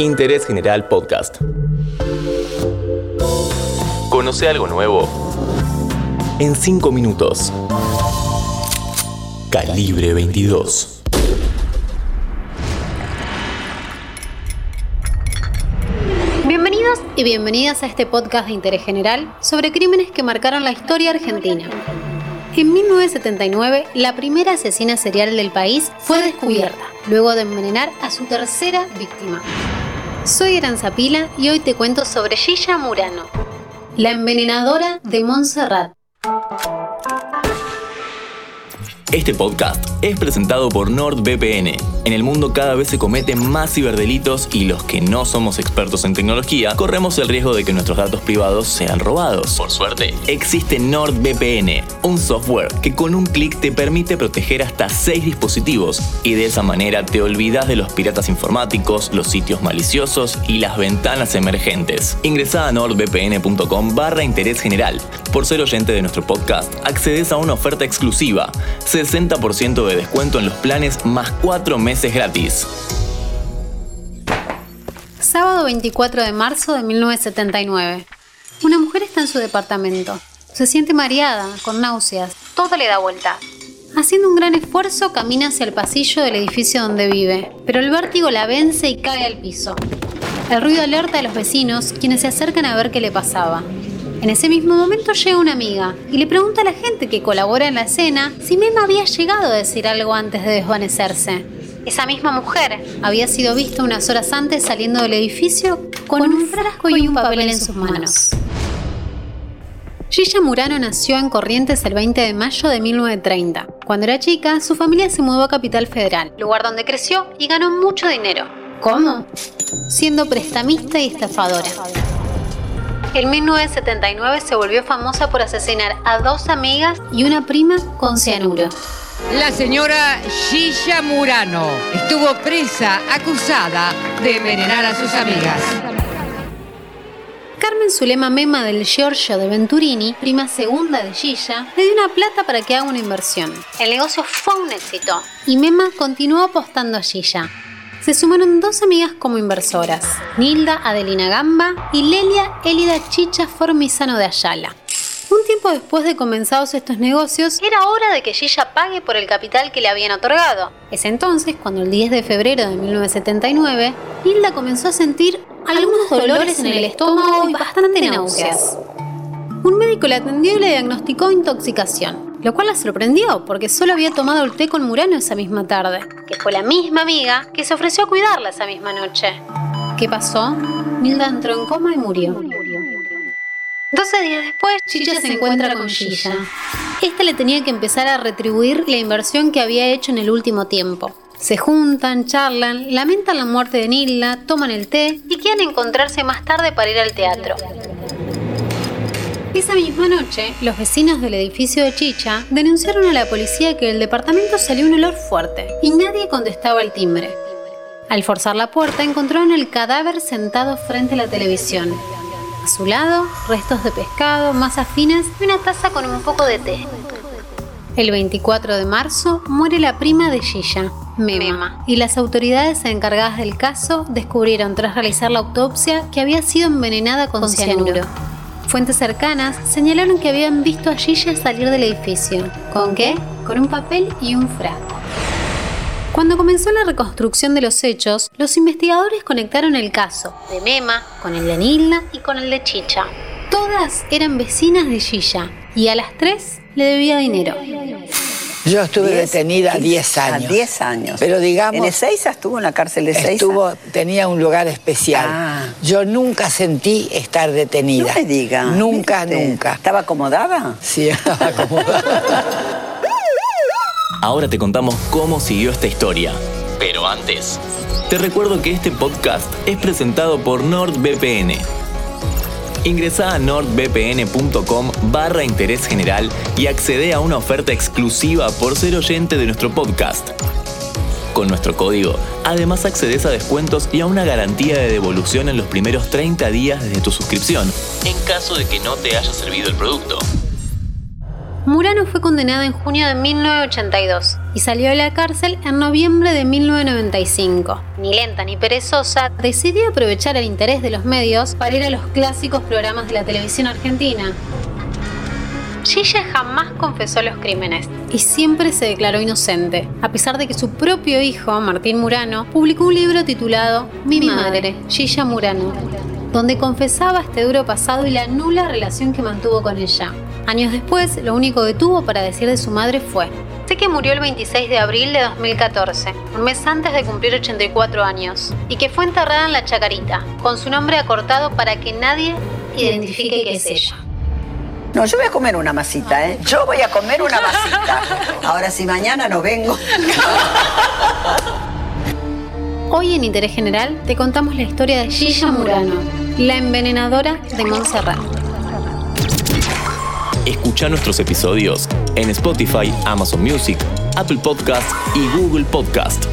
Interés General Podcast. Conoce algo nuevo en 5 minutos. Calibre 22. Bienvenidos y bienvenidas a este podcast de interés general sobre crímenes que marcaron la historia argentina. En 1979, la primera asesina serial del país fue descubierta, luego de envenenar a su tercera víctima. Soy Aranzapila y hoy te cuento sobre Gilla Murano, la envenenadora de Montserrat. Este podcast es presentado por NordVPN. En el mundo cada vez se cometen más ciberdelitos y los que no somos expertos en tecnología corremos el riesgo de que nuestros datos privados sean robados. Por suerte, existe NordVPN, un software que con un clic te permite proteger hasta 6 dispositivos y de esa manera te olvidas de los piratas informáticos, los sitios maliciosos y las ventanas emergentes. Ingresa a nordvpn.com barra interés general. Por ser oyente de nuestro podcast, accedes a una oferta exclusiva. 60% de descuento en los planes más 4 meses gratis. Sábado 24 de marzo de 1979. Una mujer está en su departamento. Se siente mareada, con náuseas. Todo le da vuelta. Haciendo un gran esfuerzo, camina hacia el pasillo del edificio donde vive, pero el vértigo la vence y cae al piso. El ruido alerta a los vecinos, quienes se acercan a ver qué le pasaba. En ese mismo momento llega una amiga y le pregunta a la gente que colabora en la escena si Mema había llegado a decir algo antes de desvanecerse. Esa misma mujer había sido vista unas horas antes saliendo del edificio con un frasco y un papel en sus manos. Gilla Murano nació en Corrientes el 20 de mayo de 1930. Cuando era chica, su familia se mudó a Capital Federal, lugar donde creció y ganó mucho dinero. ¿Cómo? Siendo prestamista y estafadora. En 1979 se volvió famosa por asesinar a dos amigas y una prima con cianuro. La señora Gilla Murano estuvo presa acusada de envenenar a sus amigas. Carmen Zulema Mema del Giorgio de Venturini, prima segunda de Gilla, le dio una plata para que haga una inversión. El negocio fue un éxito y Mema continuó apostando a Gilla. Se sumaron dos amigas como inversoras, Nilda Adelina Gamba y Lelia Elida Chicha Formizano de Ayala. Un tiempo después de comenzados estos negocios, era hora de que Gilla pague por el capital que le habían otorgado. Es entonces cuando el 10 de febrero de 1979, Nilda comenzó a sentir algunos dolores en el estómago y bastante náuseas. Un médico la atendió y le diagnosticó intoxicación, lo cual la sorprendió porque solo había tomado el té con Murano esa misma tarde, que fue la misma amiga que se ofreció a cuidarla esa misma noche. ¿Qué pasó? Nilda entró en coma y murió. 12 días después, Chicha se encuentra con Gilla. Esta le tenía que empezar a retribuir la inversión que había hecho en el último tiempo. Se juntan, charlan, lamentan la muerte de Nilda, toman el té y quieren encontrarse más tarde para ir al teatro. Esa misma noche, los vecinos del edificio de Chicha denunciaron a la policía que del departamento salió un olor fuerte y nadie contestaba al timbre. Al forzar la puerta encontraron el cadáver sentado frente a la televisión. A su lado, restos de pescado, masas finas y una taza con un poco de té. El 24 de marzo muere la prima de Gilla, Mema, y las autoridades encargadas del caso descubrieron tras realizar la autopsia que había sido envenenada con, cianuro. Fuentes cercanas señalaron que habían visto a Gilla salir del edificio. ¿Con qué? Con un papel y un frasco. Cuando comenzó la reconstrucción de los hechos, los investigadores conectaron el caso de Mema con el de Nilda y con el de Chicha. Todas eran vecinas de Gilla y a las tres le debía dinero. Yo estuve Diez, detenida quince, 10 a años. 10 años. Pero digamos, ¿En Ezeiza estuvo en la cárcel de Ezeiza? estuvo, tenía un lugar especial. Ah. Yo nunca sentí estar No detenida. me diga. Nunca, nunca. ¿Estaba acomodada? Sí, estaba acomodada. Ahora te contamos cómo siguió esta historia. Pero antes, te recuerdo que este podcast es presentado por NordVPN. Ingresa a nordvpn.com barra interés general y accede a una oferta exclusiva por ser oyente de nuestro podcast. Con nuestro código, además accedes a descuentos y a una garantía de devolución en los primeros 30 días desde tu suscripción, en caso de que no te haya servido el producto. Murano fue condenada en junio de 1982 y salió de la cárcel en noviembre de 1995. Ni lenta ni perezosa, decidió aprovechar el interés de los medios para ir a los clásicos programas de la televisión argentina. Gilla jamás confesó los crímenes y siempre se declaró inocente, a pesar de que su propio hijo, Martín Murano, publicó un libro titulado Mi, madre, Gilla Murano, donde confesaba este duro pasado y la nula relación que mantuvo con ella. Años después, lo único que tuvo para decir de su madre fue, sé que murió el 26 de abril de 2014, un mes antes de cumplir 84 años, y que fue enterrada en la Chacarita, con su nombre acortado para que nadie identifique que es ella. No, yo voy a comer una masita, ¿eh? Yo voy a comer una masita. Ahora si mañana no vengo. Hoy en Interés General te contamos la historia de Gilla Murano, la envenenadora de Montserrat. Escucha nuestros episodios en Spotify, Amazon Music, Apple Podcast y Google Podcast.